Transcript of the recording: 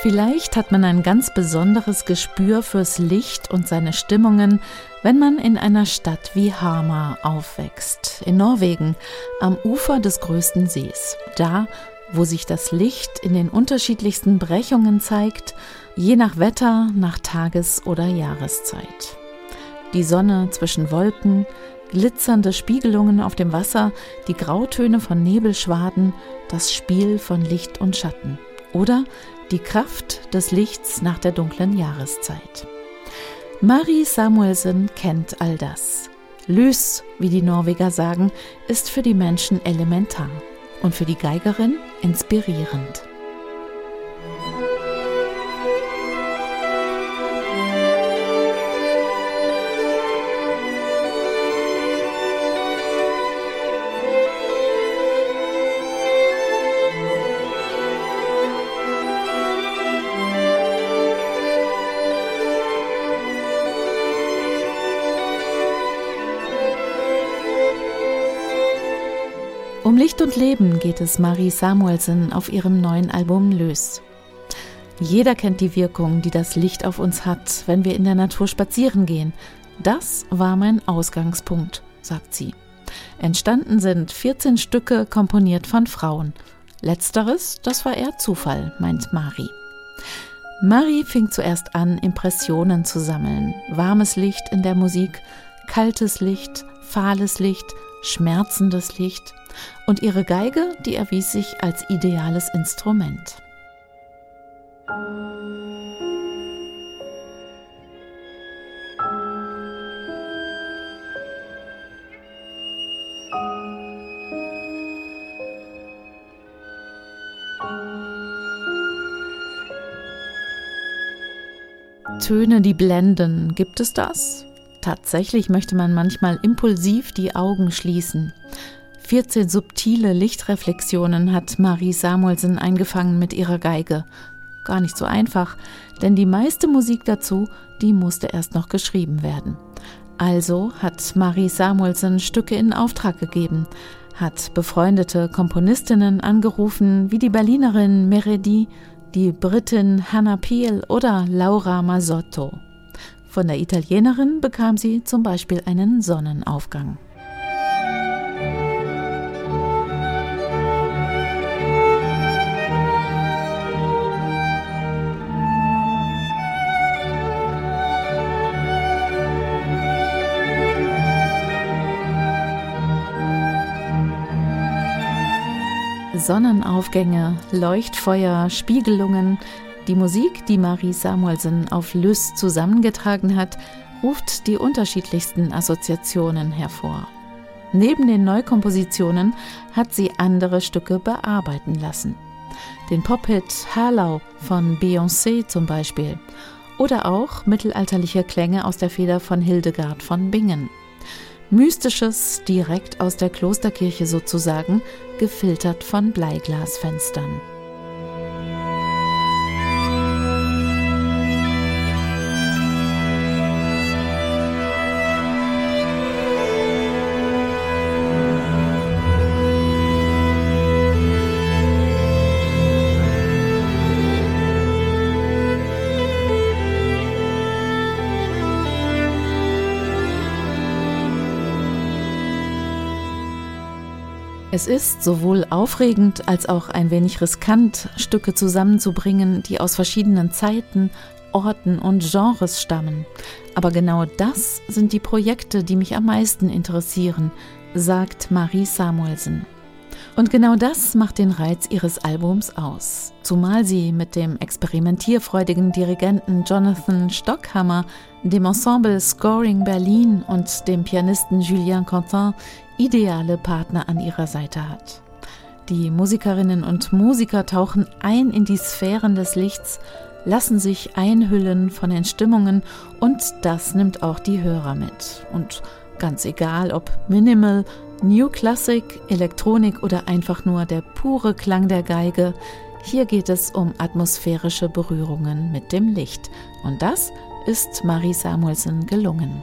Vielleicht hat man ein ganz besonderes Gespür fürs Licht und seine Stimmungen, wenn man in einer Stadt wie Hamar aufwächst, in Norwegen, am Ufer des größten Sees. Da, wo sich das Licht in den unterschiedlichsten Brechungen zeigt, je nach Wetter, nach Tages- oder Jahreszeit. Die Sonne zwischen Wolken, glitzernde Spiegelungen auf dem Wasser, die Grautöne von Nebelschwaden, das Spiel von Licht und Schatten. Oder die Kraft des Lichts nach der dunklen Jahreszeit. Marie Samuelsen kennt all das. Lys, wie die Norweger sagen, ist für die Menschen elementar und für die Geigerin inspirierend. Licht und Leben geht es Marie Samuelsen auf ihrem neuen Album Lös. Jeder kennt die Wirkung, die das Licht auf uns hat, wenn wir in der Natur spazieren gehen. Das war mein Ausgangspunkt, sagt sie. Entstanden sind 14 Stücke komponiert von Frauen. Letzteres, das war eher Zufall, meint Marie. Marie fing zuerst an, Impressionen zu sammeln. Warmes Licht in der Musik, kaltes Licht, fahles Licht, schmerzendes Licht und ihre Geige, die erwies sich als ideales Instrument. Töne, die blenden, gibt es das? Tatsächlich möchte man manchmal impulsiv die Augen schließen. 14 subtile Lichtreflexionen hat Marie Samuelsen eingefangen mit ihrer Geige. Gar nicht so einfach, denn die meiste Musik dazu, die musste erst noch geschrieben werden. Also hat Marie Samuelsen Stücke in Auftrag gegeben, hat befreundete Komponistinnen angerufen, wie die Berlinerin Meredi, die Britin Hannah Peel oder Laura Masotto. Von der Italienerin bekam sie zum Beispiel einen Sonnenaufgang. Sonnenaufgänge, Leuchtfeuer, Spiegelungen. Die Musik, die Marie Samuelsen auf Lys zusammengetragen hat, ruft die unterschiedlichsten Assoziationen hervor. Neben den Neukompositionen hat sie andere Stücke bearbeiten lassen. Den Pop-Hit Harlow von Beyoncé zum Beispiel. Oder auch mittelalterliche Klänge aus der Feder von Hildegard von Bingen. Mystisches direkt aus der Klosterkirche sozusagen, gefiltert von Bleiglasfenstern. Es ist sowohl aufregend als auch ein wenig riskant, Stücke zusammenzubringen, die aus verschiedenen Zeiten, Orten und Genres stammen. Aber genau das sind die Projekte, die mich am meisten interessieren, sagt Marie Samuelsen. Und genau das macht den Reiz ihres Albums aus. Zumal sie mit dem experimentierfreudigen Dirigenten Jonathan Stockhammer, dem Ensemble Scoring Berlin und dem Pianisten Julien Quentin ideale Partner an ihrer Seite hat. Die Musikerinnen und Musiker tauchen ein in die Sphären des Lichts, lassen sich einhüllen von den Stimmungen und das nimmt auch die Hörer mit. Und ganz egal, ob Minimal, New Classic, Elektronik oder einfach nur der pure Klang der Geige, hier geht es um atmosphärische Berührungen mit dem Licht. Und das ist Marie Samuelsen gelungen.